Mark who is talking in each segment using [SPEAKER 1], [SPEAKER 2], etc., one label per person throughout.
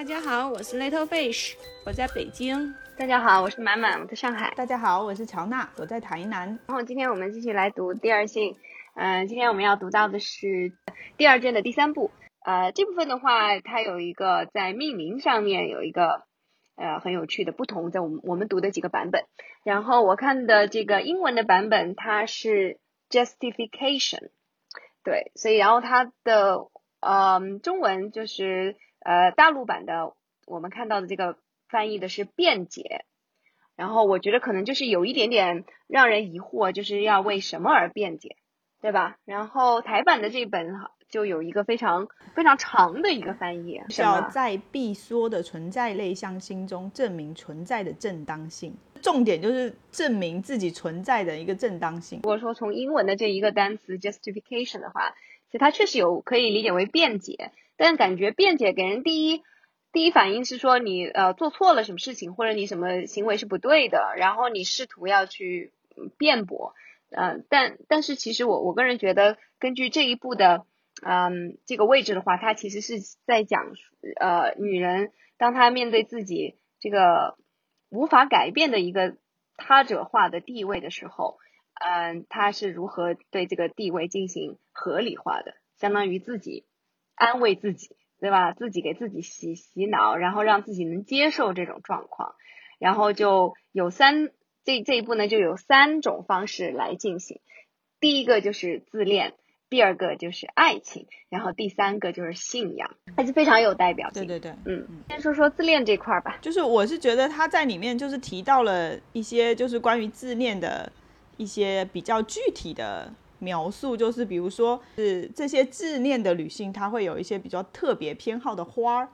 [SPEAKER 1] 大家好，我是 Little Fish，我在北京。
[SPEAKER 2] 大家好，我是满满，我在上海。
[SPEAKER 3] 大家好，我是乔娜，我在台南。
[SPEAKER 2] 然后今天我们继续来读第二性，嗯，今天我们要读到的是第二卷的第三部。呃，这部分的话，它有一个在命名上面有一个呃很有趣的不同，在我们我们读的几个版本。然后我看的这个英文的版本，它是 justification，对，所以然后它的嗯中文就是呃大陆版的，我们看到的这个。翻译的是辩解，然后我觉得可能就是有一点点让人疑惑，就是要为什么而辩解，对吧？然后台版的这本就有一个非常非常长的一个翻译，
[SPEAKER 3] 叫在必说的存在类象心中证明存在的正当性，重点就是证明自己存在的一个正当性。
[SPEAKER 2] 如果说从英文的这一个单词 justification 的话，其实它确实有可以理解为辩解，但感觉辩解给人第一。第一反应是说你呃做错了什么事情，或者你什么行为是不对的，然后你试图要去辩驳，嗯，但但是其实我我个人觉得，根据这一步的嗯这个位置的话，它其实是在讲呃女人当她面对自己这个无法改变的一个他者化的地位的时候，嗯，她是如何对这个地位进行合理化的，相当于自己安慰自己。对吧？自己给自己洗洗脑，然后让自己能接受这种状况，然后就有三这这一步呢，就有三种方式来进行。第一个就是自恋，第二个就是爱情，然后第三个就是信仰，还是非常有代表
[SPEAKER 3] 性。对对对，嗯，
[SPEAKER 2] 先说说自恋这块儿吧。
[SPEAKER 3] 就是我是觉得他在里面就是提到了一些就是关于自恋的一些比较具体的。描述就是，比如说是这些自恋的女性，她会有一些比较特别偏好的花儿，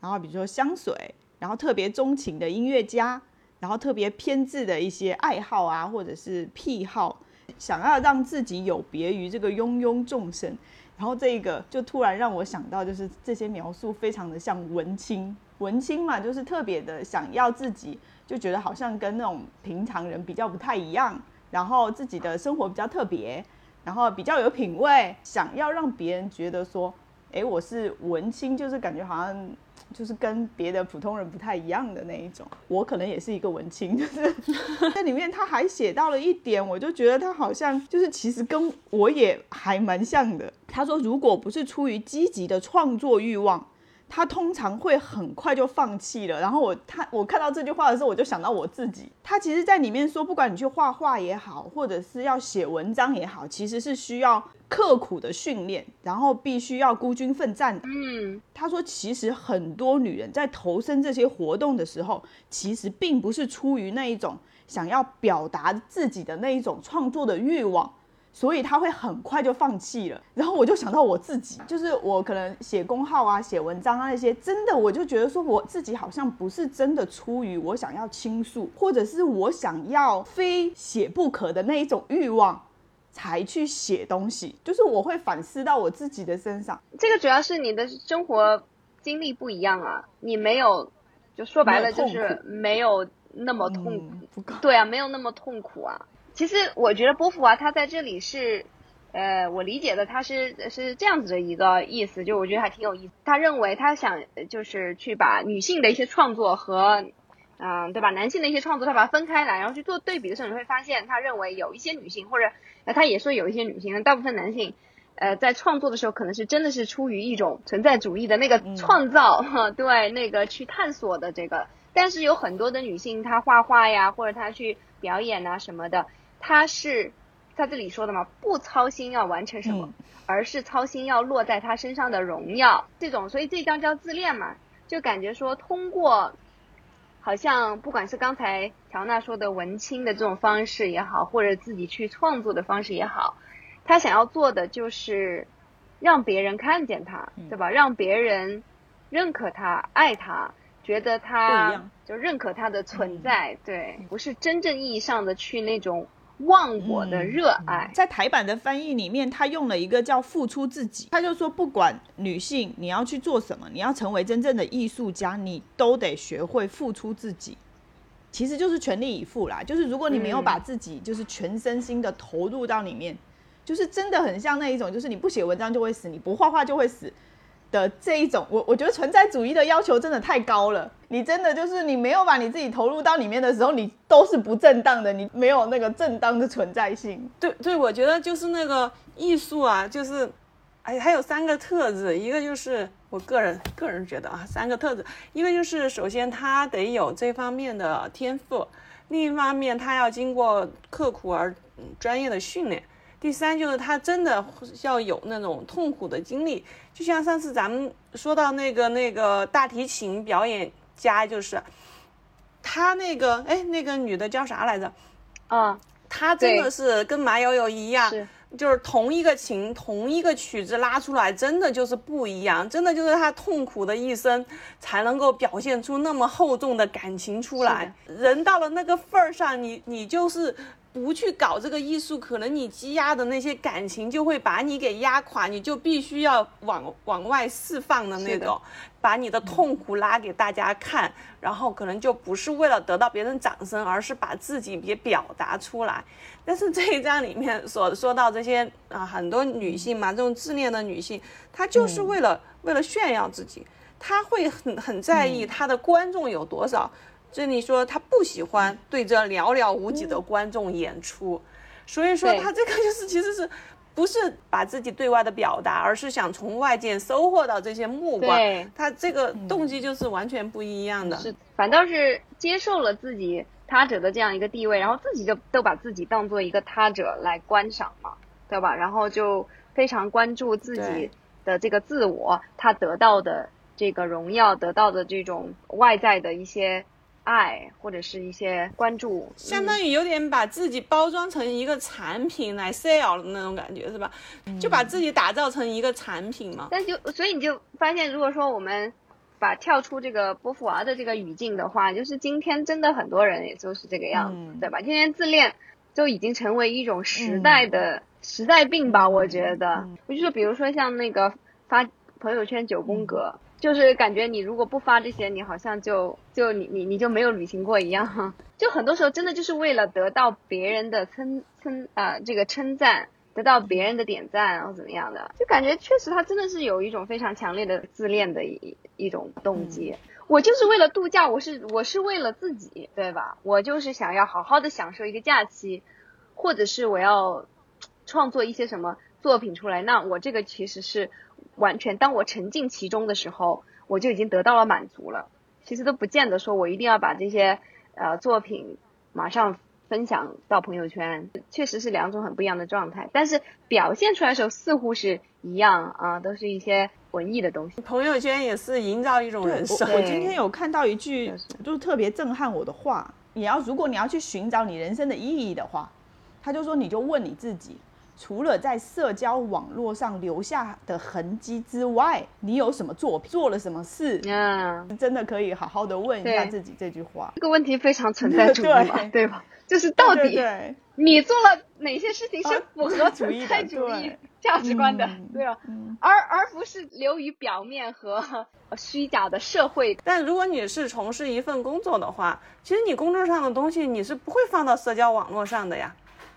[SPEAKER 3] 然后比如说香水，然后特别钟情的音乐家，然后特别偏执的一些爱好啊，或者是癖好，想要让自己有别于这个庸庸众生。然后这个就突然让我想到，就是这些描述非常的像文青，文青嘛，就是特别的想要自己就觉得好像跟那种平常人比较不太一样，然后自己的生活比较特别。然后比较有品味，想要让别人觉得说，哎，我是文青，就是感觉好像就是跟别的普通人不太一样的那一种。我可能也是一个文青，就是 在里面他还写到了一点，我就觉得他好像就是其实跟我也还蛮像的。他说，如果不是出于积极的创作欲望。他通常会很快就放弃了。然后我他我看到这句话的时候，我就想到我自己。他其实，在里面说，不管你去画画也好，或者是要写文章也好，其实是需要刻苦的训练，然后必须要孤军奋战的。嗯，他说，其实很多女人在投身这些活动的时候，其实并不是出于那一种想要表达自己的那一种创作的欲望。所以他会很快就放弃了，然后我就想到我自己，就是我可能写公号啊、写文章啊那些，真的我就觉得说我自己好像不是真的出于我想要倾诉，或者是我想要非写不可的那一种欲望，才去写东西。就是我会反思到我自己的身上，
[SPEAKER 2] 这个主要是你的生活经历不一样啊，你没有，就说白了就是没有那么痛苦，对啊，没有那么痛苦啊。其实我觉得波伏娃他在这里是，呃，我理解的他是是这样子的一个意思，就我觉得还挺有意思。他认为他想就是去把女性的一些创作和，嗯，对吧，男性的一些创作，他把它分开来，然后去做对比的时候，你会发现他认为有一些女性或者，呃，他也说有一些女性，大部分男性，呃，在创作的时候可能是真的是出于一种存在主义的那个创造，哈，对，那个去探索的这个。但是有很多的女性，她画画呀，或者她去表演啊什么的。他是在这里说的嘛，不操心要完成什么，而是操心要落在他身上的荣耀。这种，所以这张叫自恋嘛，就感觉说通过，好像不管是刚才乔娜说的文青的这种方式也好，或者自己去创作的方式也好，他想要做的就是让别人看见他，对吧？让别人认可他、爱他，觉得他就认可他的存在，对，不是真正意义上的去那种。忘我的热爱，
[SPEAKER 3] 在台版的翻译里面，他用了一个叫“付出自己”。他就说，不管女性你要去做什么，你要成为真正的艺术家，你都得学会付出自己。其实就是全力以赴啦。就是如果你没有把自己就是全身心的投入到里面，就是真的很像那一种，就是你不写文章就会死，你不画画就会死。的这一种，我我觉得存在主义的要求真的太高了。你真的就是你没有把你自己投入到里面的时候，你都是不正当的，你没有那个正当的存在性。
[SPEAKER 4] 对对，我觉得就是那个艺术啊，就是，哎，还有三个特质，一个就是我个人个人觉得啊，三个特质，一个就是首先他得有这方面的天赋，另一方面他要经过刻苦而专业的训练。第三就是他真的要有那种痛苦的经历，就像上次咱们说到那个那个大提琴表演家，就是他那个哎那个女的叫啥来着？
[SPEAKER 2] 啊，
[SPEAKER 4] 她真的是跟马友友一样，就是同一个琴同一个曲子拉出来，真的就是不一样，真的就是他痛苦的一生才能够表现出那么厚重的感情出来。人到了那个份儿上，你你就是。不去搞这个艺术，可能你积压的那些感情就会把你给压垮，你就必须要往往外释放的那种，把你的痛苦拉给大家看，然后可能就不是为了得到别人掌声，而是把自己也表达出来。但是这一章里面所说到这些啊，很多女性嘛，这种自恋的女性，她就是为了为了炫耀自己，她会很很在意她的观众有多少。这里说他不喜欢对着寥寥无几的观众演出，所以说他这个就是其实是不是把自己对外的表达，而是想从外界收获到这些目光。他这个动机就是完全不一样的。
[SPEAKER 2] 是，反倒是接受了自己他者的这样一个地位，然后自己就都把自己当做一个他者来观赏嘛，对吧？然后就非常关注自己的这个自我，他得到的这个荣耀，得到的这种外在的一些。爱或者是一些关注，
[SPEAKER 4] 相当于有点把自己包装成一个产品来 sell 的那种感觉，是吧？就把自己打造成一个产品嘛。
[SPEAKER 2] 但就所以你就发现，如果说我们把跳出这个波伏娃的这个语境的话，就是今天真的很多人也就是这个样子，对吧？今天自恋就已经成为一种时代的时代病吧？我觉得，我就说，比如说像那个发朋友圈九宫格。就是感觉你如果不发这些，你好像就就你你你就没有旅行过一样。就很多时候真的就是为了得到别人的称称啊这个称赞，得到别人的点赞，然后怎么样的，就感觉确实他真的是有一种非常强烈的自恋的一一种动机。我就是为了度假，我是我是为了自己，对吧？我就是想要好好的享受一个假期，或者是我要创作一些什么作品出来，那我这个其实是。完全，当我沉浸其中的时候，我就已经得到了满足了。其实都不见得说我一定要把这些呃作品马上分享到朋友圈，确实是两种很不一样的状态。但是表现出来的时候似乎是一样啊，都是一些文艺的东西。
[SPEAKER 4] 朋友圈也是营造一种人设。
[SPEAKER 3] 我今天有看到一句就是特别震撼我的话：你要如果你要去寻找你人生的意义的话，他就说你就问你自己。除了在社交网络上留下的痕迹之外，你有什么作品？做了什么事？嗯，真的可以好好的问一下自己这句话。
[SPEAKER 2] 这个问题非常存在 主义，对吧？就是到底你做了哪些事情是符合存在主义 价值观的？对啊，而而不是流于表面和 虚假的社会。
[SPEAKER 4] 但如果你是从事一份工作的话，其实你工作上的东西你是不会放到社交网络上的呀。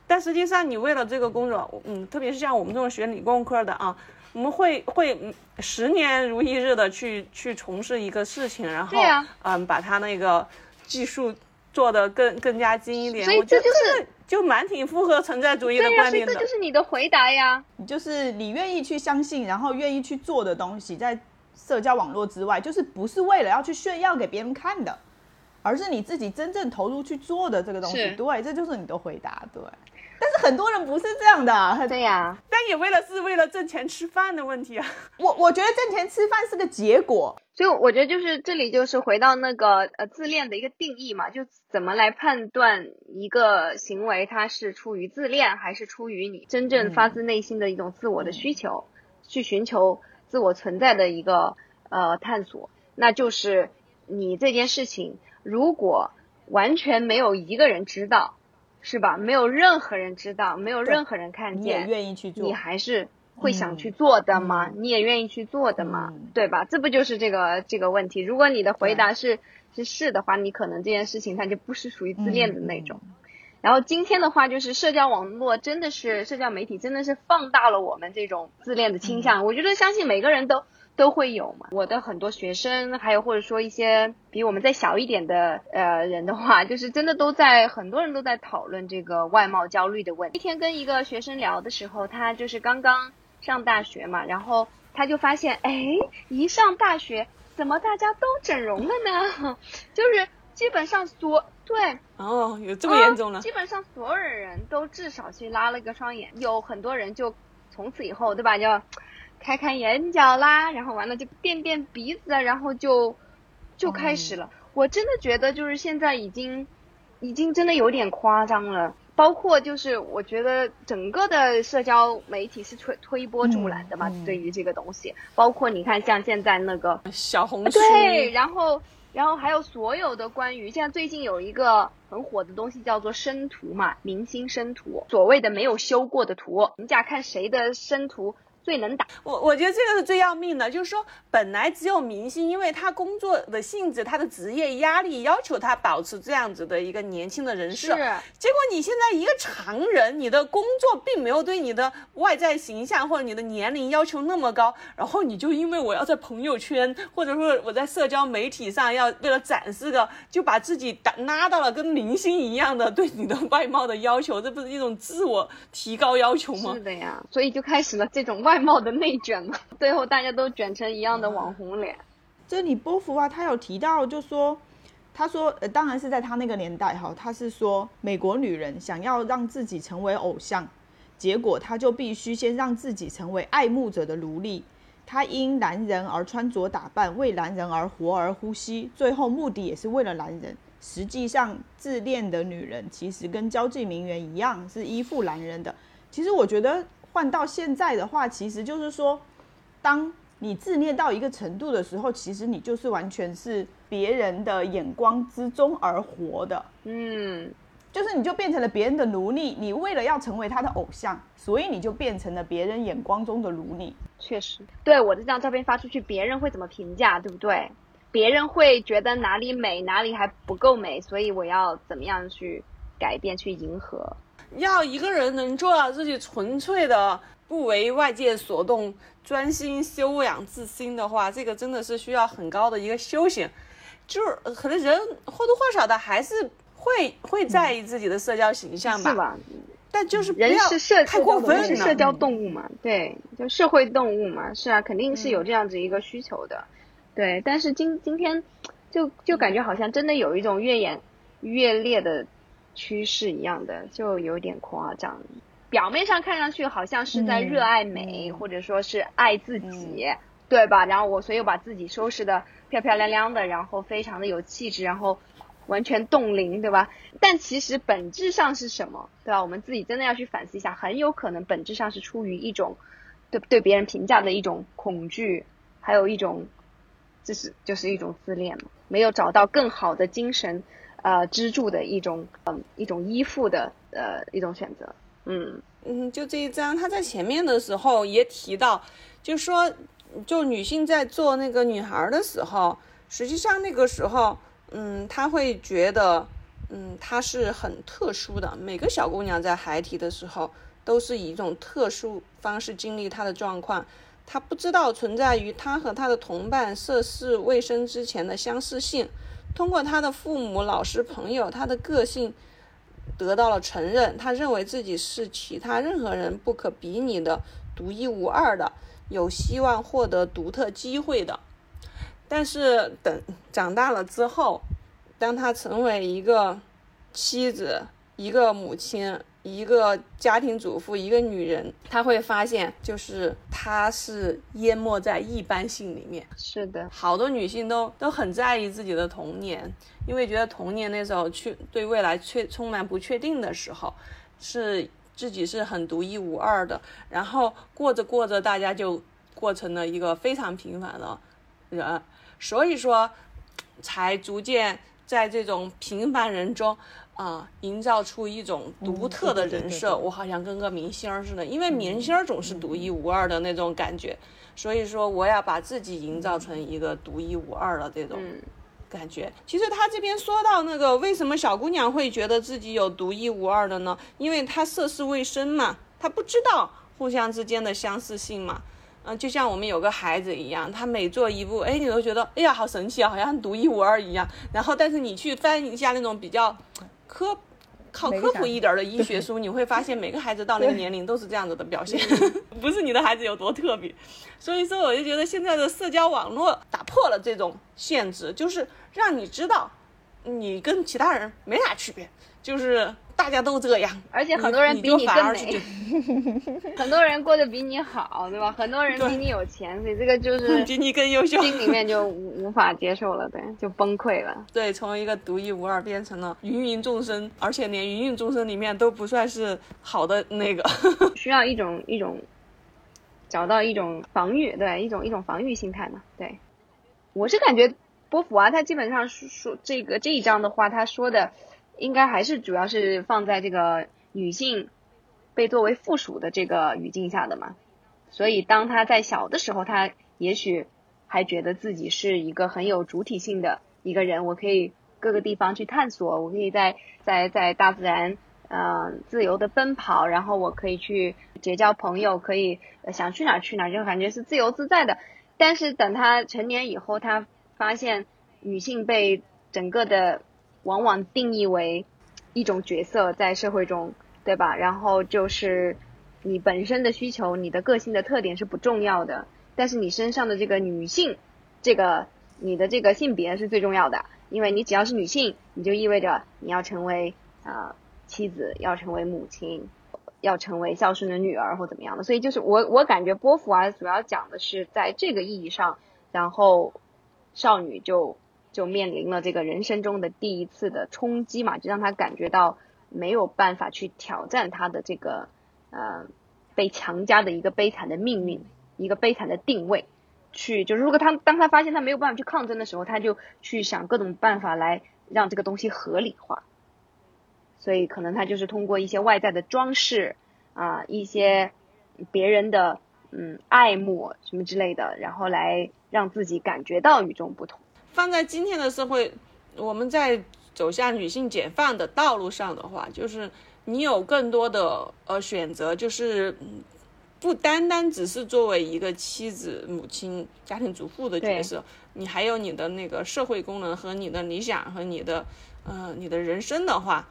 [SPEAKER 4] 但实际上，你为了这个工作，嗯，特别是像我们这种学理工科的啊，我们会会十年如一日的去去从事一个事情，然后嗯，把它那个技术做得更更加精一点。
[SPEAKER 2] 所以这就是
[SPEAKER 4] 就蛮挺符合存在主义的观点
[SPEAKER 2] 的。这就是你的回答呀，
[SPEAKER 3] 就是你愿意去相信，然后愿意去做的东西，在社交网络之外，就是不是为了要去炫耀给别人看的，而是你自己真正投入去做的这个东西。对，这就是你的回答。对。但是很多人不是这样的，
[SPEAKER 2] 对呀，
[SPEAKER 4] 但也为了是为了挣钱吃饭的问题啊。
[SPEAKER 3] 我我觉得挣钱吃饭是个结果，
[SPEAKER 2] 所以我觉得就是这里就是回到那个呃自恋的一个定义嘛，就怎么来判断一个行为它是出于自恋还是出于你真正发自内心的一种自我的需求，去寻求自我存在的一个呃探索，那就是你这件事情如果完全没有一个人知道。是吧？没有任何人知道，没有任何人看见，
[SPEAKER 3] 你也愿意去做，
[SPEAKER 2] 你还是会想去做的吗？你也愿意去做的吗？对吧？这不就是这个这个问题？如果你的回答是是是的话，你可能这件事情它就不是属于自恋的那种。然后今天的话，就是社交网络真的是社交媒体真的是放大了我们这种自恋的倾向。我觉得相信每个人都都会有嘛。我的很多学生，还有或者说一些比我们再小一点的呃人的话，就是真的都在很多人都在讨论这个外貌焦虑的问题。一天跟一个学生聊的时候，他就是刚刚上大学嘛，然后他就发现，哎，一上大学怎么大家都整容了呢？就是基本上所对
[SPEAKER 4] 哦，有这么严重了？
[SPEAKER 2] 基本上所有人都至少去拉了个双眼，有很多人就从此以后，对吧？就开开眼角啦，然后完了就垫垫鼻子，然后就就开始了。我真的觉得就是现在已经已经真的有点夸张了。包括就是我觉得整个的社交媒体是推推波助澜的嘛，对于这个东西，包括你看像现在那个
[SPEAKER 4] 小红书，
[SPEAKER 2] 对，然后。然后还有所有的关于，现在最近有一个很火的东西叫做生图嘛，明星生图，所谓的没有修过的图，评价看谁的生图。最能打
[SPEAKER 4] 我，我觉得这个是最要命的。就是说，本来只有明星，因为他工作的性质、他的职业压力要求他保持这样子的一个年轻的人设。
[SPEAKER 2] 是。
[SPEAKER 4] 结果你现在一个常人，你的工作并没有对你的外在形象或者你的年龄要求那么高，然后你就因为我要在朋友圈或者说我在社交媒体上要为了展示个，就把自己打拉到了跟明星一样的对你的外貌的要求，这不是一种自我提高要求吗？
[SPEAKER 2] 是的呀，所以就开始了这种外。貌的内卷嘛，最后大家都卷成一样的网红脸。
[SPEAKER 3] 这里波伏啊，他有提到，就说，他说，呃，当然是在他那个年代哈，他是说，美国女人想要让自己成为偶像，结果她就必须先让自己成为爱慕者的奴隶。她因男人而穿着打扮，为男人而活而呼吸，最后目的也是为了男人。实际上，自恋的女人其实跟交际名媛一样，是依附男人的。其实我觉得。换到现在的话，其实就是说，当你自恋到一个程度的时候，其实你就是完全是别人的眼光之中而活的。
[SPEAKER 2] 嗯，
[SPEAKER 3] 就是你就变成了别人的奴隶。你为了要成为他的偶像，所以你就变成了别人眼光中的奴隶。
[SPEAKER 2] 确实，对我这张照片发出去，别人会怎么评价，对不对？别人会觉得哪里美，哪里还不够美，所以我要怎么样去改变，去迎合。
[SPEAKER 4] 要一个人能做到自己纯粹的不为外界所动，专心修养自心的话，这个真的是需要很高的一个修行。就是可能人或多或少的还是会会在意自己的社交形象吧，
[SPEAKER 2] 是吧？
[SPEAKER 4] 但就是
[SPEAKER 2] 人是社
[SPEAKER 4] 太过分
[SPEAKER 2] 是社交动物嘛，对，就社会动物嘛，是啊，肯定是有这样子一个需求的，对。但是今今天就就感觉好像真的有一种越演越烈的。趋势一样的就有点夸张，表面上看上去好像是在热爱美，或者说是爱自己，对吧？然后我所以把自己收拾的漂漂亮亮的，然后非常的有气质，然后完全冻龄，对吧？但其实本质上是什么，对吧？我们自己真的要去反思一下，很有可能本质上是出于一种对对别人评价的一种恐惧，还有一种就是就是一种自恋嘛，没有找到更好的精神。呃，支柱的一种，嗯，一种依附的，呃，一种选择，嗯
[SPEAKER 4] 嗯，就这一章，他在前面的时候也提到，就说，就女性在做那个女孩的时候，实际上那个时候，嗯，她会觉得，嗯，她是很特殊的。每个小姑娘在孩提的时候，都是以一种特殊方式经历她的状况，她不知道存在于她和她的同伴涉世未深之前的相似性。通过他的父母、老师、朋友，他的个性得到了承认。他认为自己是其他任何人不可比拟的、独一无二的，有希望获得独特机会的。但是等长大了之后，当他成为一个妻子、一个母亲。一个家庭主妇，一个女人，她会发现，就是她是淹没在一般性里面。
[SPEAKER 2] 是的，
[SPEAKER 4] 好多女性都都很在意自己的童年，因为觉得童年那时候去对未来确充满不确定的时候，是自己是很独一无二的。然后过着过着，大家就过成了一个非常平凡的人，所以说才逐渐在这种平凡人中。啊，营造出一种独特的人设，我好像跟个明星似的，因为明星总是独一无二的那种感觉，所以说我要把自己营造成一个独一无二的这种感觉。其实他这边说到那个，为什么小姑娘会觉得自己有独一无二的呢？因为她涉世未深嘛，她不知道互相之间的相似性嘛。嗯，就像我们有个孩子一样，他每做一步，哎，你都觉得，哎呀，好神奇啊，好像独一无二一样。然后，但是你去翻一下那种比较科。靠科普一点的医学书，你会发现每个孩子到那个年龄都是这样子的表现，不是你的孩子有多特别。所以说，我就觉得现在的社交网络打破了这种限制，就是让你知道你跟其他人没啥区别，就是。大家都这样，
[SPEAKER 2] 而且很多人比你更美，很多人过得比你好，对吧？很多人比你有钱，所以这个就是
[SPEAKER 4] 比你更优秀，
[SPEAKER 2] 心里面就无无法接受了，对，就崩溃了。
[SPEAKER 4] 对，从一个独一无二变成了芸芸众生，而且连芸芸众生里面都不算是好的那个，
[SPEAKER 2] 需要一种一种找到一种防御，对，一种一种防御心态嘛。对，我是感觉波伏娃他基本上说这个这一章的话，他说的。应该还是主要是放在这个女性被作为附属的这个语境下的嘛，所以当她在小的时候，她也许还觉得自己是一个很有主体性的一个人，我可以各个地方去探索，我可以在在在大自然嗯自由的奔跑，然后我可以去结交朋友，可以想去哪去哪，就感觉是自由自在的。但是等她成年以后，她发现女性被整个的往往定义为一种角色在社会中，对吧？然后就是你本身的需求、你的个性的特点是不重要的，但是你身上的这个女性，这个你的这个性别是最重要的，因为你只要是女性，你就意味着你要成为啊妻子，要成为母亲，要成为孝顺的女儿或怎么样的。所以就是我我感觉波伏娃主要讲的是在这个意义上，然后少女就。就面临了这个人生中的第一次的冲击嘛，就让他感觉到没有办法去挑战他的这个呃被强加的一个悲惨的命运，一个悲惨的定位。去就是如果他当他发现他没有办法去抗争的时候，他就去想各种办法来让这个东西合理化。所以可能他就是通过一些外在的装饰啊，一些别人的嗯爱慕什么之类的，然后来让自己感觉到与众不同。
[SPEAKER 4] 放在今天的社会，我们在走向女性解放的道路上的话，就是你有更多的呃选择，就是不单单只是作为一个妻子、母亲、家庭主妇的角色，你还有你的那个社会功能和你的理想和你的呃你的人生的话，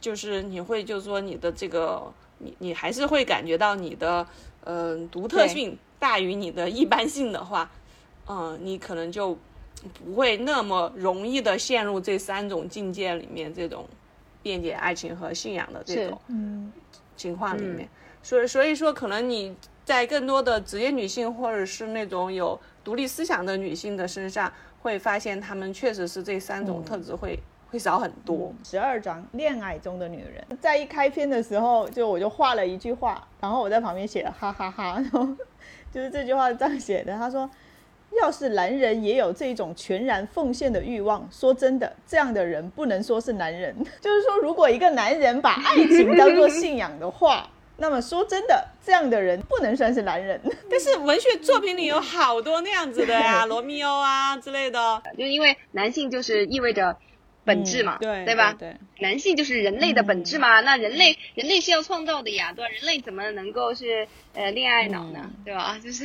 [SPEAKER 4] 就是你会就是说你的这个你你还是会感觉到你的嗯独特性大于你的一般性的话，嗯，你可能就。不会那么容易的陷入这三种境界里面，这种辩解爱情和信仰的这种情况里面。所以，所以说，可能你在更多的职业女性或者是那种有独立思想的女性的身上，会发现她们确实是这三种特质会会少很多。
[SPEAKER 3] 十二章恋爱中的女人，在一开篇的时候，就我就画了一句话，然后我在旁边写了哈哈哈，然后就是这句话这样写的，他说。要是男人也有这种全然奉献的欲望，说真的，这样的人不能说是男人。就是说，如果一个男人把爱情当做信仰的话，那么说真的，这样的人不能算是男人。
[SPEAKER 4] 但是文学作品里有好多那样子的呀，罗密欧啊之类的。
[SPEAKER 2] 就因为男性就是意味着本质嘛，
[SPEAKER 3] 对
[SPEAKER 2] 对吧？
[SPEAKER 3] 对，
[SPEAKER 2] 男性就是人类的本质嘛。那人类人类是要创造的呀，对吧？人类怎么能够是呃恋爱脑呢？对吧？就是。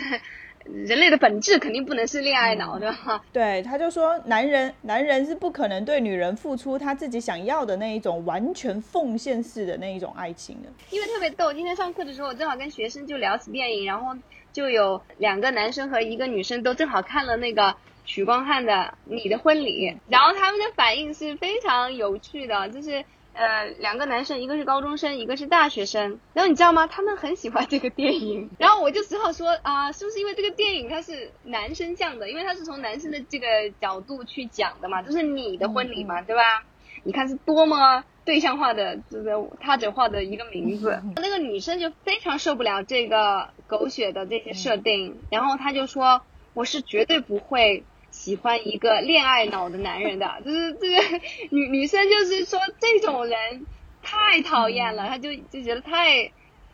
[SPEAKER 2] 人类的本质肯定不能是恋爱脑，对吧？
[SPEAKER 3] 对，他就说，男人男人是不可能对女人付出他自己想要的那一种完全奉献式的那一种爱情的。
[SPEAKER 2] 因为特别逗，今天上课的时候，我正好跟学生就聊起电影，然后就有两个男生和一个女生都正好看了那个许光汉的《你的婚礼》，然后他们的反应是非常有趣的，就是。呃，两个男生，一个是高中生，一个是大学生。然后你知道吗？他们很喜欢这个电影。然后我就只好说啊，是不是因为这个电影它是男生向的？因为它是从男生的这个角度去讲的嘛，就是你的婚礼嘛，对吧？你看是多么对象化的，就是他者化的一个名字。那个女生就非常受不了这个狗血的这些设定，然后她就说：“我是绝对不会。”喜欢一个恋爱脑的男人的，就是这个女女生，就是说这种人太讨厌了，她就就觉得太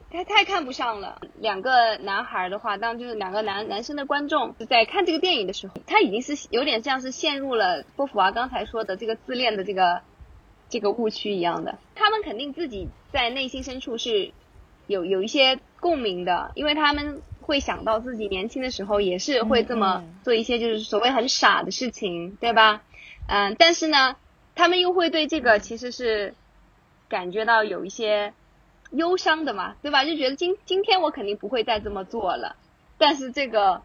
[SPEAKER 2] 他太看不上了。两个男孩的话，当就是两个男男生的观众在看这个电影的时候，他已经是有点像是陷入了波伏娃刚才说的这个自恋的这个这个误区一样的。他们肯定自己在内心深处是有有一些共鸣的，因为他们会想到自己年轻的时候也是会这么做一些就是所谓很傻的事情，对吧？嗯，但是呢，他们又会对这个其实是。感觉到有一些忧伤的嘛，对吧？就觉得今今天我肯定不会再这么做了，但是这个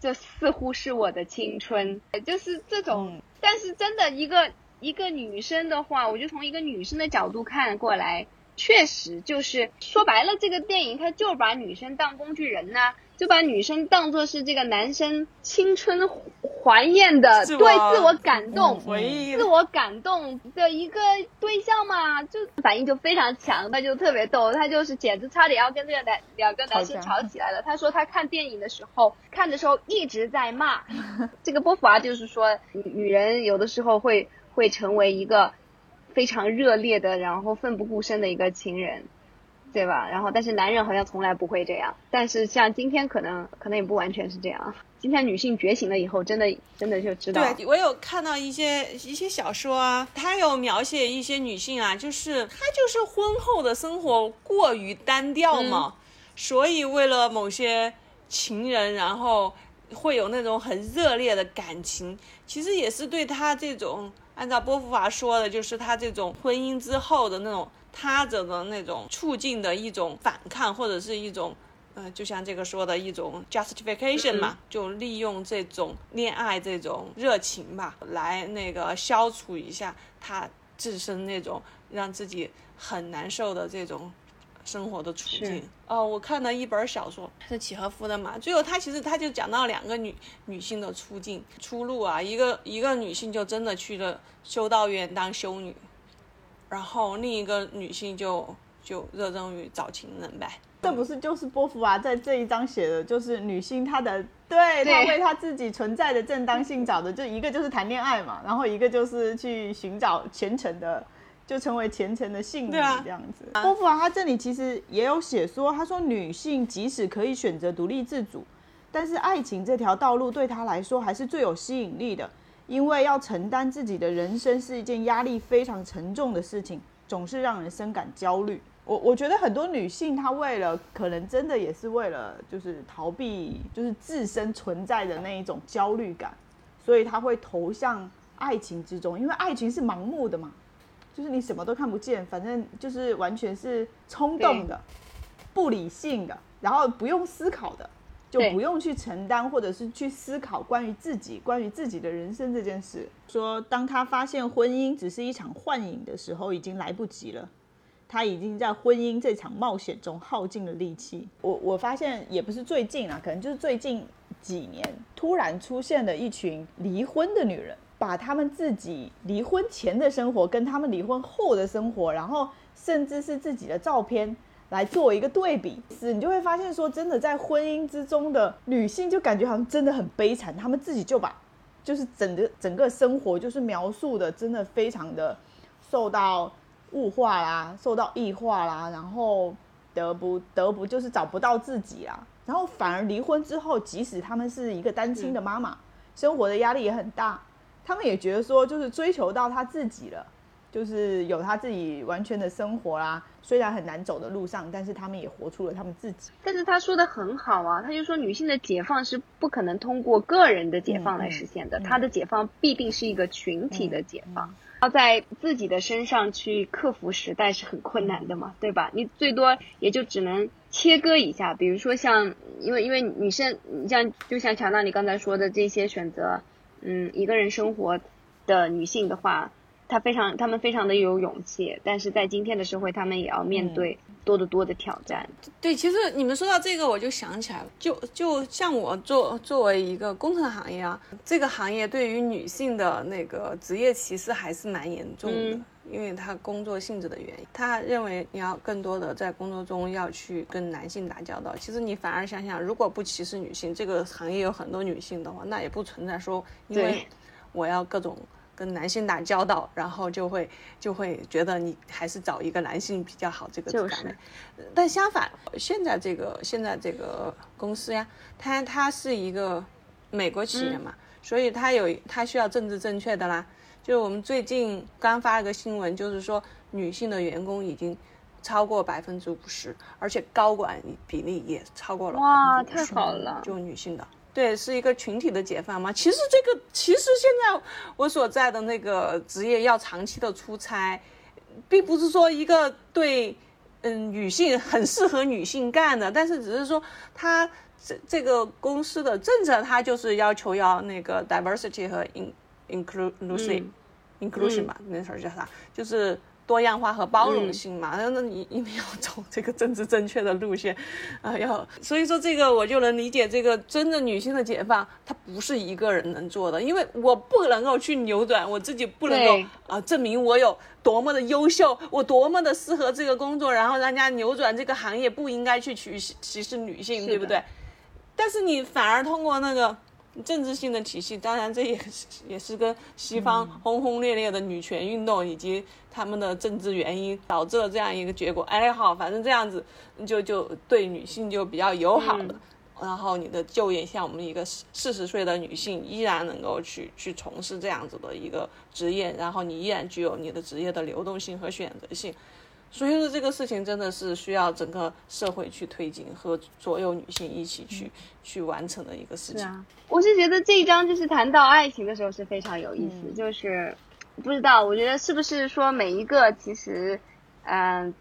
[SPEAKER 2] 这似乎是我的青春，就是这种。但是真的一个一个女生的话，我就从一个女生的角度看过来，确实就是说白了，这个电影它就把女生当工具人呢。就把女生当做是这个男生青春怀念的对自我感动、自我感动的一个对象嘛，就反应就非常强，他就特别逗，他就是简直差点要跟这个男两个男生吵起来了。他说他看电影的时候，看的时候一直在骂 这个波伏娃，就是说女人有的时候会会成为一个非常热烈的，然后奋不顾身的一个情人。对吧？然后，但是男人好像从来不会这样。但是像今天，可能可能也不完全是这样。今天女性觉醒了以后，真的真的就知道。
[SPEAKER 4] 对我有看到一些一些小说啊，他有描写一些女性啊，就是她就是婚后的生活过于单调嘛，所以为了某些情人，然后会有那种很热烈的感情。其实也是对她这种，按照波伏娃说的，就是他这种婚姻之后的那种。他者的那种促进的一种反抗，或者是一种，呃，就像这个说的一种 justification 嘛，就利用这种恋爱这种热情吧，来那个消除一下他自身那种让自己很难受的这种生活的处境。哦，我看了一本小说是契诃夫的嘛，最后他其实他就讲到两个女女性的出境出路啊，一个一个女性就真的去了修道院当修女。然后另一个女性就就热衷于找情人呗，
[SPEAKER 3] 这不是就是波伏娃在这一章写的，就是女性她的对她为她自己存在的正当性找的，就一个就是谈恋爱嘛，然后一个就是去寻找虔诚的，就成为虔诚的信女这样子。波伏娃她这里其实也有写说，她说女性即使可以选择独立自主，但是爱情这条道路对她来说还是最有吸引力的。因为要承担自己的人生是一件压力非常沉重的事情，总是让人深感焦虑。我我觉得很多女性她为了可能真的也是为了就是逃避就是自身存在的那一种焦虑感，所以她会投向爱情之中，因为爱情是盲目的嘛，就是你什么都看不见，反正就是完全是冲动的、不理性的，然后不用思考的。就不用去承担，或者是去思考关于自己、关于自己的人生这件事。说，当他发现婚姻只是一场幻影的时候，已经来不及了。他已经在婚姻这场冒险中耗尽了力气。我我发现也不是最近啊，可能就是最近几年突然出现的一群离婚的女人，把他们自己离婚前的生活跟他们离婚后的生活，然后甚至是自己的照片。来做一个对比，是，你就会发现说，真的在婚姻之中的女性，就感觉好像真的很悲惨，她们自己就把，就是整个整个生活就是描述的，真的非常的受到物化啦，受到异化啦，然后得不得不就是找不到自己啦，然后反而离婚之后，即使他们是一个单亲的妈妈，生活的压力也很大，他们也觉得说，就是追求到他自己了。就是有他自己完全的生活啦，虽然很难走的路上，但是他们也活出了他们自己。
[SPEAKER 2] 但是他说的很好啊，他就说女性的解放是不可能通过个人的解放来实现的，她的解放必定是一个群体的解放。要在自己的身上去克服时代是很困难的嘛，对吧？你最多也就只能切割一下，比如说像，因为因为女生，你像就像乔娜你刚才说的这些选择，嗯，一个人生活的女性的话。他非常，他们非常的有勇气，但是在今天的社会，他们也要面对多得多的挑战。
[SPEAKER 4] 对，其实你们说到这个，我就想起来了，就就像我作作为一个工程行业啊，这个行业对于女性的那个职业歧视还是蛮严重的，因为他工作性质的原因，他认为你要更多的在工作中要去跟男性打交道。其实你反而想想，如果不歧视女性，这个行业有很多女性的话，那也不存在说因为我要各种。跟男性打交道，然后就会就会觉得你还是找一个男性比较好这个就是。但相反，现在这个现在这个公司呀，它它是一个美国企业嘛，所以它有它需要政治正确的啦。就是我们最近刚发了个新闻，就是说女性的员工已经超过百分之五十，而且高管比例也超过了
[SPEAKER 2] 哇，太好了，
[SPEAKER 4] 就女性的。对，是一个群体的解放嘛。其实这个，其实现在我所在的那个职业要长期的出差，并不是说一个对，嗯，女性很适合女性干的，但是只是说他这这个公司的政策，它就是要求要那个 diversity 和 in inclusive inclusion 吧，那词儿叫啥？就是。多样化和包容性嘛，那那你一定要走 这个政治正确的路线，啊，要所以说这个我就能理解，这个真正女性的解放，它不是一个人能做的，因为我不能够去扭转我自己，不能够啊证明我有多么的优秀，我多么的适合这个工作，然后让人家扭转这个行业不应该去歧歧视女性，对不对？但是你反而通过那个。政治性的体系，当然这也是也是跟西方轰轰烈烈的女权运动以及他们的政治原因导致了这样一个结果。哎，好，反正这样子就就对女性就比较友好的，然后你的就业像我们一个四四十岁的女性依然能够去去从事这样子的一个职业，然后你依然具有你的职业的流动性和选择性。所以说这个事情真的是需要整个社会去推进和所有女性一起去去完成的一个事情。
[SPEAKER 2] 啊，我是觉得这一章就是谈到爱情的时候是非常有意思，就是不知道我觉得是不是说每一个其实嗯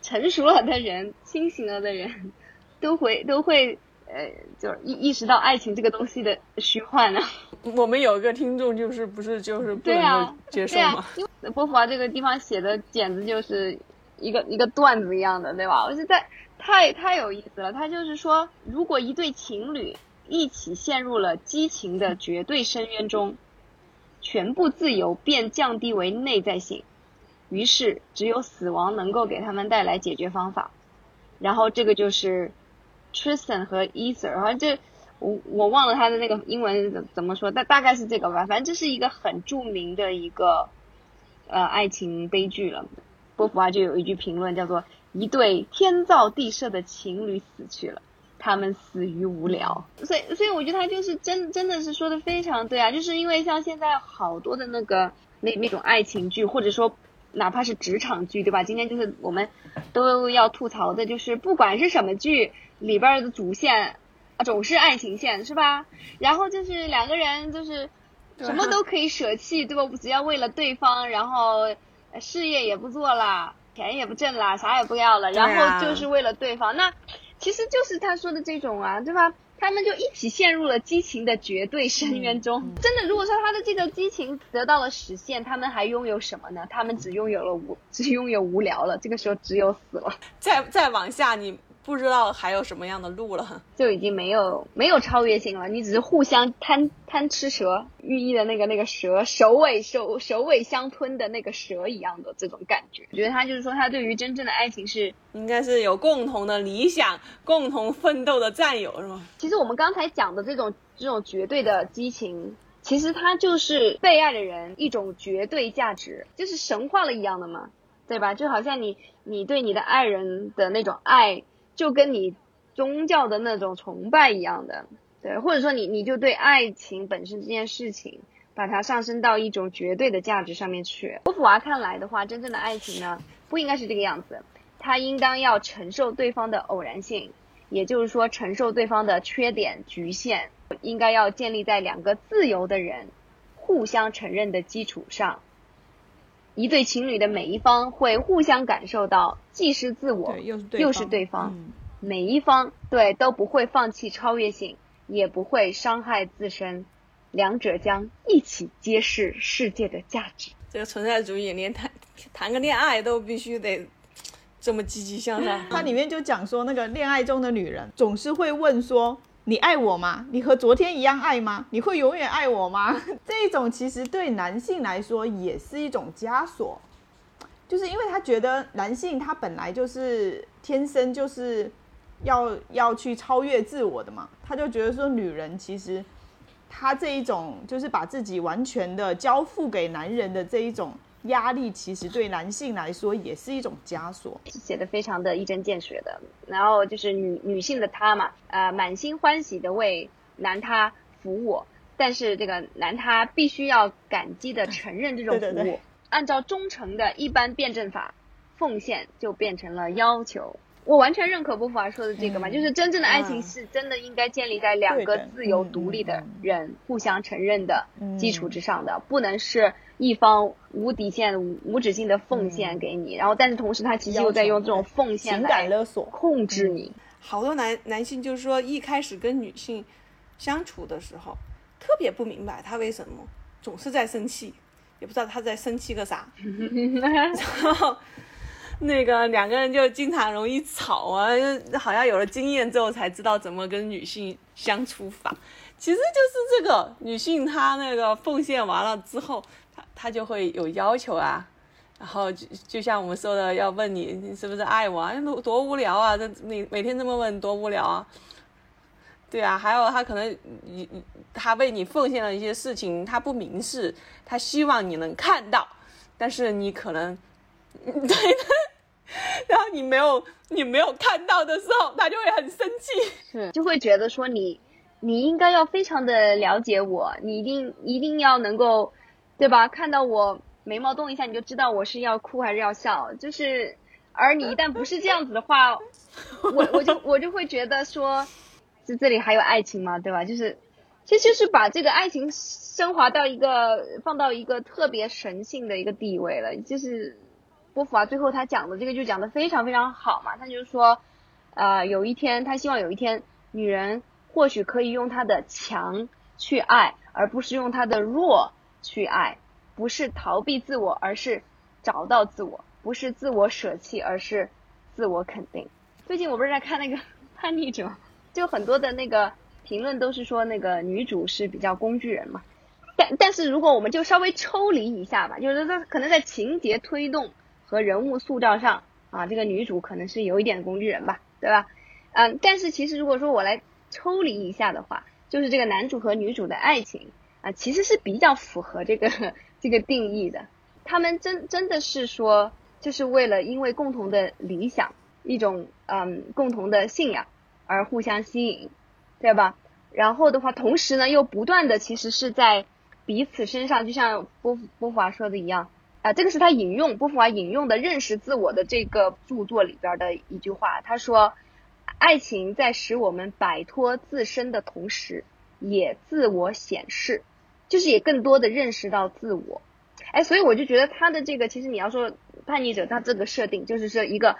[SPEAKER 2] 成熟了的人、清醒了的人都会 都会呃就是意意识到爱情这个东西的虚幻呢？
[SPEAKER 4] 我们有一个听众就是不是就是不能够接受吗？
[SPEAKER 2] 因为波伏娃这个地方写的简直就是。一个一个段子一样的，对吧？我觉得太太有意思了。他就是说，如果一对情侣一起陷入了激情的绝对深渊中，全部自由便降低为内在性，于是只有死亡能够给他们带来解决方法。然后这个就是 Tristan 和 Ether，然后这我我忘了他的那个英文怎怎么说，大大概是这个吧。反正这是一个很著名的一个呃爱情悲剧了。波伏娃就有一句评论，叫做“一对天造地设的情侣死去了，他们死于无聊。”所以，所以我觉得他就是真真的是说的非常对啊，就是因为像现在好多的那个那那种爱情剧，或者说哪怕是职场剧，对吧？今天就是我们都要吐槽的，就是不管是什么剧里边的主线啊，总是爱情线，是吧？然后就是两个人就是什么都可以舍弃，对吧？只要为了对方，然后。事业也不做了，钱也不挣了，啥也不要了，然后就是为了对方。那其实就是他说的这种啊，对吧？他们就一起陷入了激情的绝对深渊中。真的，如果说他的这个激情得到了实现，他们还拥有什么呢？他们只拥有了无，只拥有无聊了。这个时候只有死了。
[SPEAKER 4] 再再往下，你。不知道还有什么样的路了，
[SPEAKER 2] 就已经没有没有超越性了。你只是互相贪贪吃蛇，寓意的那个那个蛇首尾首首尾相吞的那个蛇一样的这种感觉。我觉得他就是说，他对于真正的爱情是
[SPEAKER 4] 应该是有共同的理想、共同奋斗的战友，是吗？
[SPEAKER 2] 其实我们刚才讲的这种这种绝对的激情，其实它就是被爱的人一种绝对价值，就是神话了一样的嘛，对吧？就好像你你对你的爱人的那种爱。就跟你宗教的那种崇拜一样的，对，或者说你你就对爱情本身这件事情，把它上升到一种绝对的价值上面去。波伏娃看来的话，真正的爱情呢，不应该是这个样子，他应当要承受对方的偶然性，也就是说承受对方的缺点局限，应该要建立在两个自由的人互相承认的基础上。一对情侣的每一方会互相感受到，既是自我，又是对方，每一方对都不会放弃超越性，也不会伤害自身，两者将一起揭示世界的价值。
[SPEAKER 4] 这个存在主义，连谈谈个恋爱都必须得这么积极向上。
[SPEAKER 3] 它里面就讲说，那个恋爱中的女人总是会问说。你爱我吗？你和昨天一样爱吗？你会永远爱我吗？这种其实对男性来说也是一种枷锁，就是因为他觉得男性他本来就是天生就是要要去超越自我的嘛，他就觉得说女人其实他这一种就是把自己完全的交付给男人的这一种压力，其实对男性来说也是一种枷锁。
[SPEAKER 2] 写的非常的一针见血的。然后就是女女性的她嘛，呃，满心欢喜的为男他服务，但是这个男他必须要感激的承认这种 服务。按照忠诚的一般辩证法，奉献就变成了要求。我完全认可波伏娃说的这个嘛，就是真正的爱情是真的应该建立在两个自由独立的人互相承认的基础之上的，不能是一方无底线、无无止境的奉献给你，然后但是同时他其实又在用这种奉献
[SPEAKER 3] 来
[SPEAKER 2] 控制你。
[SPEAKER 4] 好多男男性就是说一开始跟女性相处的时候，特别不明白他为什么总是在生气，也不知道他在生气个啥，然后。那个两个人就经常容易吵啊，好像有了经验之后才知道怎么跟女性相处法。其实就是这个女性她那个奉献完了之后，他就会有要求啊。然后就就像我们说的，要问你你是不是爱我啊？多多无聊啊！这每每天这么问多无聊啊。对啊，还有他可能你他为你奉献了一些事情，他不明示，他希望你能看到，但是你可能。对的，然后你没有你没有看到的时候，他就会很生气，
[SPEAKER 2] 是就会觉得说你你应该要非常的了解我，你一定一定要能够，对吧？看到我眉毛动一下，你就知道我是要哭还是要笑。就是，而你一旦不是这样子的话，我我就我就会觉得说，这这里还有爱情吗？对吧？就是，其实就是把这个爱情升华到一个放到一个特别神性的一个地位了，就是。波伏娃最后他讲的这个就讲的非常非常好嘛，他就说，呃，有一天他希望有一天女人或许可以用她的强去爱，而不是用她的弱去爱，不是逃避自我，而是找到自我，不是自我舍弃，而是自我肯定。最近我不是在看那个叛逆者，就很多的那个评论都是说那个女主是比较工具人嘛，但但是如果我们就稍微抽离一下吧，就是说可能在情节推动。和人物塑造上啊，这个女主可能是有一点工具人吧，对吧？嗯，但是其实如果说我来抽离一下的话，就是这个男主和女主的爱情啊，其实是比较符合这个这个定义的。他们真真的是说，就是为了因为共同的理想，一种嗯共同的信仰而互相吸引，对吧？然后的话，同时呢又不断的其实是在彼此身上，就像波波伏娃说的一样。啊，这个是他引用波伏娃引用的《认识自我》的这个著作里边的一句话。他说：“爱情在使我们摆脱自身的同时，也自我显示，就是也更多的认识到自我。”哎，所以我就觉得他的这个，其实你要说叛逆者，他这个设定就是说一个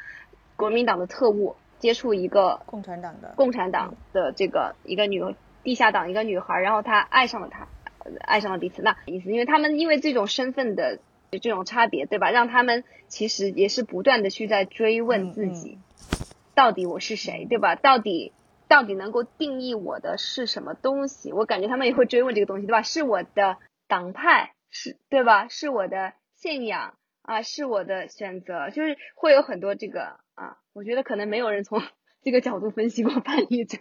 [SPEAKER 2] 国民党的特务接触一个
[SPEAKER 3] 共产党的
[SPEAKER 2] 共产党的这个一个女地下党一个女孩，然后他爱上了她，爱上了彼此，那意思，因为他们因为这种身份的。这种差别，对吧？让他们其实也是不断的去在追问自己，到底我是谁，对吧？到底到底能够定义我的是什么东西？我感觉他们也会追问这个东西，对吧？是我的党派，是对吧？是我的信仰啊，是我的选择，就是会有很多这个啊。我觉得可能没有人从 这个角度分析过叛逆者，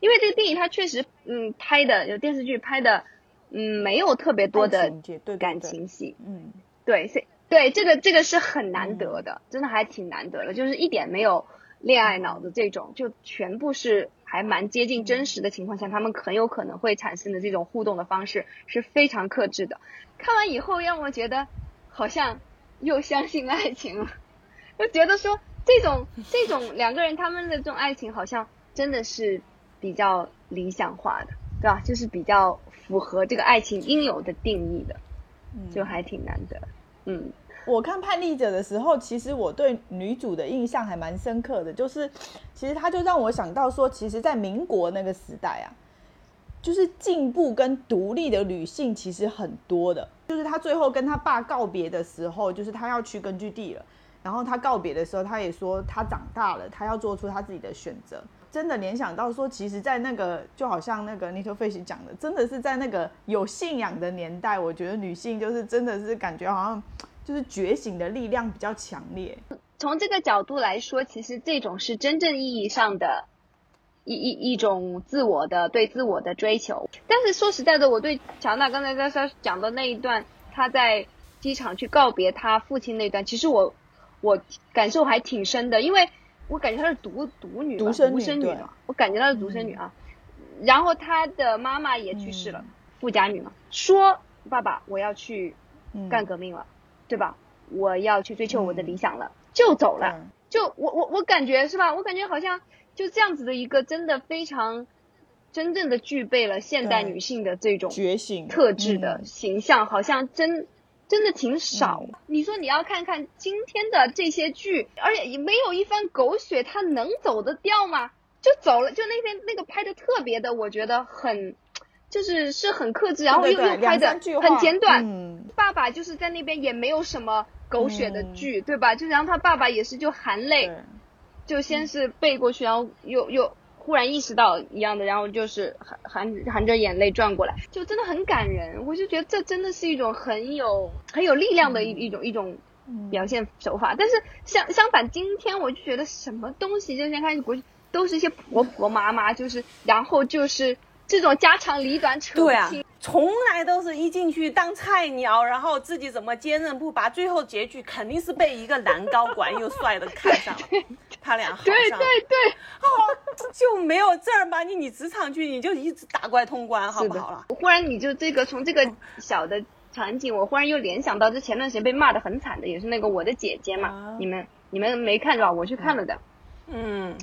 [SPEAKER 2] 因为这个电影它确实嗯拍的有电视剧拍的。嗯，没有特别多的感情戏，
[SPEAKER 3] 嗯，
[SPEAKER 2] 对，是，对，这个这个是很难得的，真的还挺难得的，就是一点没有恋爱脑的这种，就全部是还蛮接近真实的情况下，他们很有可能会产生的这种互动的方式是非常克制的。看完以后让我觉得好像又相信爱情了，就觉得说这种这种两个人他们的这种爱情好像真的是比较理想化的。对吧？就是比较符合这个爱情应有的定义的，就还挺难得。嗯，
[SPEAKER 3] 我看《叛逆者》的时候，其实我对女主的印象还蛮深刻的，就是其实她就让我想到说，其实，在民国那个时代啊，就是进步跟独立的女性其实很多的。就是她最后跟他爸告别的时候，就是她要去根据地了，然后她告别的时候，她也说她长大了，她要做出她自己的选择。真的联想到说，其实，在那个就好像那个 Nito Fish 讲的，真的是在那个有信仰的年代，我觉得女性就是真的是感觉好像就是觉醒的力量比较强烈。
[SPEAKER 2] 从这个角度来说，其实这种是真正意义上的一一一种自我的对自我的追求。但是说实在的，我对乔娜刚才在说讲的那一段，他在机场去告别他父亲那段，其实我我感受还挺深的，因为我感觉她是独独女，独
[SPEAKER 3] 生
[SPEAKER 2] 女嘛，我感觉她是独生女啊。然后她的妈妈也去世了，富家女嘛，说爸爸我要去干革命了，对吧？我要去追求我的理想了，就走了。就我我我感觉是吧？我感觉好像就这样子的一个真的非常真正的具备了现代女性的这种
[SPEAKER 3] 觉醒
[SPEAKER 2] 特质的形象，好像真真的挺少。你说你要看看今天的这些剧，而且也没有一番狗血，它能走得掉吗？就走了，就那天那个拍的特别的，我觉得很就是是很克制，然后又又拍的很简短。爸爸就是在那边也没有什么。狗血的剧，对吧？就然后他爸爸也是就含泪，就先是背过去，然后又又忽然意识到一样的，然后就是含含含着眼泪转过来，就真的很感人。我就觉得这真的是一种很有很有力量的一一种一种表现手法。但是相相反，今天我就觉得什么东西，就先开始过去都是一些婆婆妈妈，就是然后就是这种家长里短扯不清。
[SPEAKER 4] 从来都是一进去当菜鸟，然后自己怎么坚韧不拔，最后结局肯定是被一个男高管又帅的看上了，他俩好上。
[SPEAKER 2] 对对对，
[SPEAKER 4] 哦，就没有正儿八经你职场剧，你就一直打怪通关，好不好了？
[SPEAKER 2] 忽然你就这个从这个小的场景，我忽然又联想到，这前段时间被骂的很惨的，也是那个我的姐姐嘛，你们你们没看是吧？我去看了的。
[SPEAKER 4] 嗯，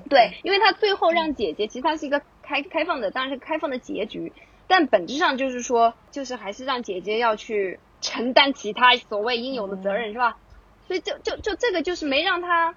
[SPEAKER 2] 对，因为他最后让姐姐，其实他是一个开开放的，当然是开放的结局。但本质上就是说，就是还是让姐姐要去承担其他所谓应有的责任，是吧？所以就就就这个就是没让他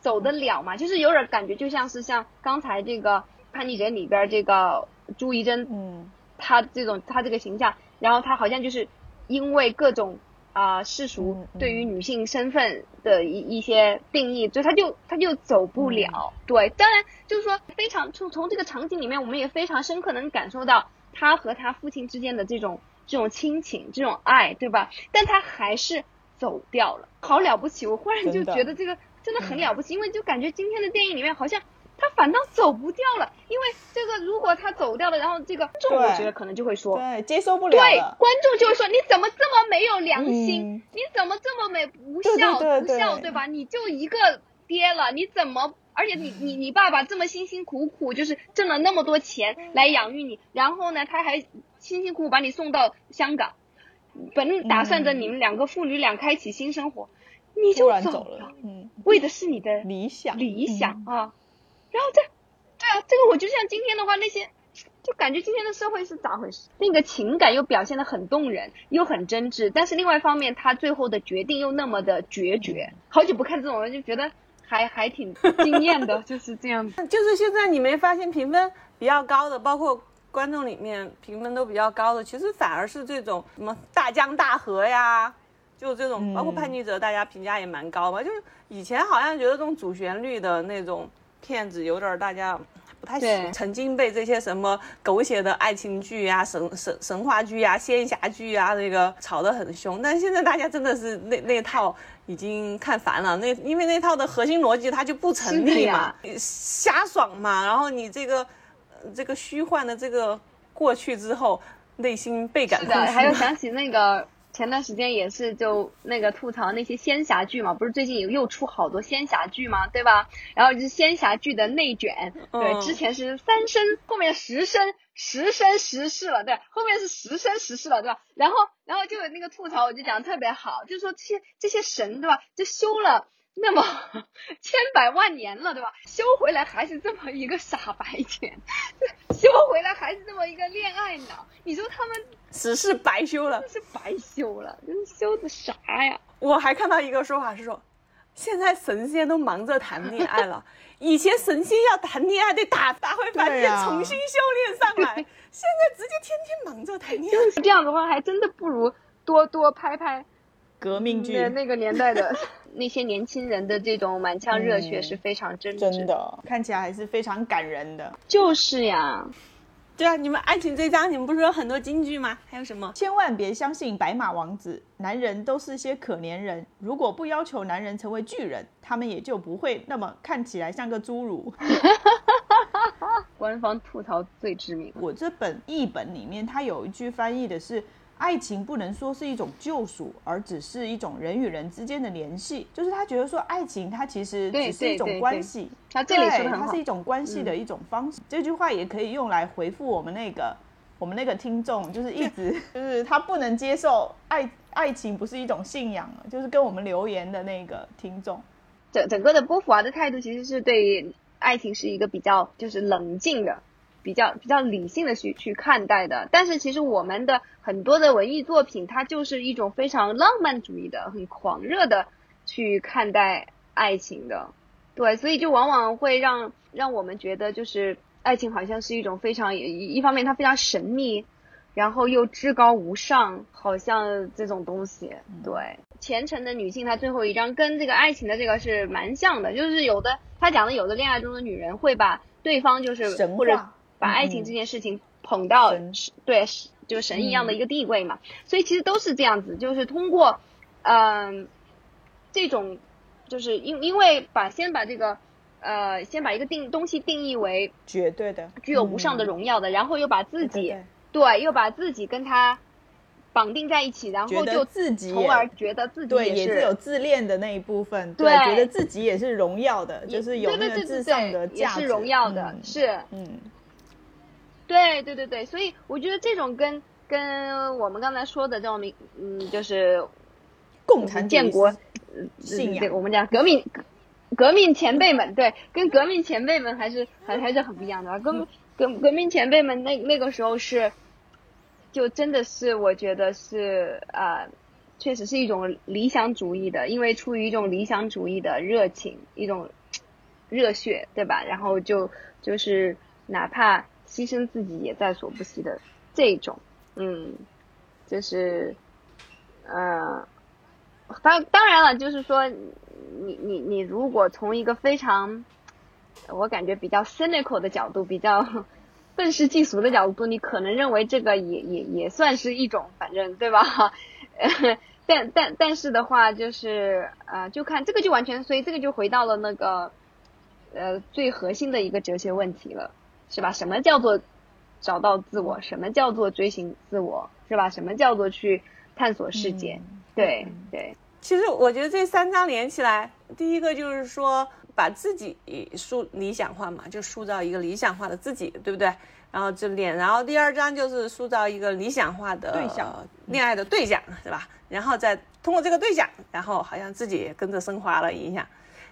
[SPEAKER 2] 走得了嘛，就是有点感觉，就像是像刚才这个《叛逆者》里边这个朱怡珍，
[SPEAKER 3] 嗯，
[SPEAKER 2] 她这种她这个形象，然后她好像就是因为各种啊世俗对于女性身份的一一些定义，所以她就他就走不了。对，当然就是说非常从从这个场景里面，我们也非常深刻能感受到。他和他父亲之间的这种这种亲情，这种爱，对吧？但他还是走掉了，好了不起！我忽然就觉得这个真的很了不起，因为就感觉今天的电影里面好像他反倒走不掉了，因为这个如果他走掉了，然后这个观众我觉得可能就会说，
[SPEAKER 3] 对，接受不了。
[SPEAKER 2] 对，观众就会说你怎么这么没有良心？你怎么这么没不孝不孝，对吧？你就一个爹了，你怎么？而且你你你爸爸这么辛辛苦苦，就是挣了那么多钱来养育你，然后呢，他还辛辛苦苦把你送到香港，本打算着你们两个父女俩开启新生活，你就
[SPEAKER 3] 走
[SPEAKER 2] 了，嗯，为的是你的
[SPEAKER 3] 理想
[SPEAKER 2] 理想啊，然后这，对啊，这个我就像今天的话，那些就感觉今天的社会是咋回事？那个情感又表现的很动人，又很真挚，但是另外一方面，他最后的决定又那么的决绝，好久不看这种了，就觉得。还还挺惊艳的，就是这样子。
[SPEAKER 4] 就是现在你没发现评分比较高的，包括观众里面评分都比较高的，其实反而是这种什么大江大河呀，就这种，包括叛逆者，大家评价也蛮高嘛。就是以前好像觉得这种主旋律的那种片子有点大家不太喜，曾经被这些什么狗血的爱情剧啊、神神神话剧啊、仙侠剧啊那个吵得很凶，但现在大家真的是那那套。已经看烦了，那因为那套的核心逻辑它就不成立嘛，瞎爽嘛。然后你这个这个虚幻的这个过去之后，内心倍感空虚。
[SPEAKER 2] 还有想起那个前段时间也是就那个吐槽那些仙侠剧嘛，不是最近又出好多仙侠剧嘛，对吧？然后就是仙侠剧的内卷，对，之前是三生，后面十生。十生十世了，对，后面是十生十世了，对吧？然后，然后就有那个吐槽，我就讲的特别好，就是说这些这些神，对吧？就修了那么 千百万年了，对吧？修回来还是这么一个傻白甜，修回来还是这么一个恋爱脑，你说他们
[SPEAKER 4] 只是白修了，
[SPEAKER 2] 是白修了，这修的啥呀？
[SPEAKER 4] 我还看到一个说法是说，现在神仙都忙着谈恋爱了。以前神仙要谈恋爱得打打回凡间重新修炼上来，现在直接天天忙着谈恋爱。
[SPEAKER 2] 这样的话，还真的不如多多拍拍
[SPEAKER 3] 革命剧。
[SPEAKER 2] 那个年代的 那些年轻人的这种满腔热血是非常真
[SPEAKER 3] 真的，看起来还是非常感人的。
[SPEAKER 2] 就是呀。
[SPEAKER 4] 对啊，你们爱情这章，你们不是有很多金句吗？还有什么？
[SPEAKER 3] 千万别相信白马王子，男人都是些可怜人。如果不要求男人成为巨人，他们也就不会那么看起来像个侏儒。
[SPEAKER 2] 官方吐槽最知名。
[SPEAKER 3] 我这本译本里面，它有一句翻译的是。爱情不能说是一种救赎，而只是一种人与人之间的联系。就是他觉得说，爱情它其实只是一种关系。
[SPEAKER 2] 他这里说的
[SPEAKER 3] 它是一种关系的一种方式。这句话也可以用来回复我们那个我们那个听众，就是一直 就是他不能接受爱爱情不是一种信仰，就是跟我们留言的那个听众。
[SPEAKER 2] 整整个的波伏娃的态度其实是对爱情是一个比较就是冷静的。比较比较理性的去去看待的，但是其实我们的很多的文艺作品，它就是一种非常浪漫主义的、很狂热的去看待爱情的，对，所以就往往会让让我们觉得，就是爱情好像是一种非常一一方面它非常神秘，然后又至高无上，好像这种东西，对，虔诚的女性，她最后一章跟这个爱情的这个是蛮像的，就是有的她讲的有的恋爱中的女人会把对方就是或者。把爱情这件事情捧到对，就是神一样的一个地位嘛，所以其实都是这样子，就是通过，嗯，这种，就是因因为把先把这个，呃，先把一个定东西定义为
[SPEAKER 3] 绝对的，
[SPEAKER 2] 具有无上的荣耀的，然后又把自己对，又把自己跟他绑定在一起，然后就
[SPEAKER 3] 自己
[SPEAKER 2] 从而觉得自己
[SPEAKER 3] 对也是有自恋的那一部分，对，觉得自己也是荣耀的，就是有那个至上的价
[SPEAKER 2] 值，也是荣耀的，是嗯。对对对对，所以我觉得这种跟跟我们刚才说的这种民，嗯，就是
[SPEAKER 3] 共产
[SPEAKER 2] 建国
[SPEAKER 3] 信仰，
[SPEAKER 2] 我们讲革命革命前辈们，对，跟革命前辈们还是还还是很不一样的。革革革命前辈们那那个时候是，就真的是我觉得是啊，确实是一种理想主义的，因为出于一种理想主义的热情，一种热血，对吧？然后就就是哪怕。牺牲自己也在所不惜的这种，嗯，就是，呃，当当然了，就是说，你你你如果从一个非常，我感觉比较 cynical 的角度，比较 愤世嫉俗的角度，你可能认为这个也也也算是一种，反正对吧？哈 但但但是的话，就是啊，就看这个就完全，所以这个就回到了那个，呃，最核心的一个哲学问题了。是吧？什么叫做找到自我？什么叫做追寻自我？是吧？什么叫做去探索世界？对对。
[SPEAKER 4] 其实我觉得这三章连起来，第一个就是说把自己塑理想化嘛，就塑造一个理想化的自己，对不对？然后这练，然后第二章就是塑造一个理想化的
[SPEAKER 3] 对象，
[SPEAKER 4] 恋爱的对象，是吧？然后再通过这个对象，然后好像自己也跟着升华了一下。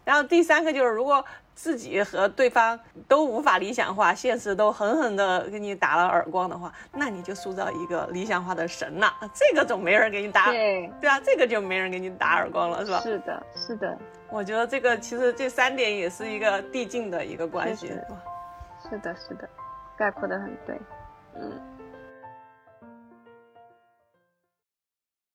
[SPEAKER 4] 然后第三个就是，如果自己和对方都无法理想化，现实都狠狠的给你打了耳光的话，那你就塑造一个理想化的神了。这个总没人给你打，
[SPEAKER 2] 对
[SPEAKER 4] 对啊，这个就没人给你打耳光了，是吧？
[SPEAKER 2] 是的，是的。
[SPEAKER 4] 我觉得这个其实这三点也是一个递进的一个关系。
[SPEAKER 2] 是的，是的，概括的很对，嗯。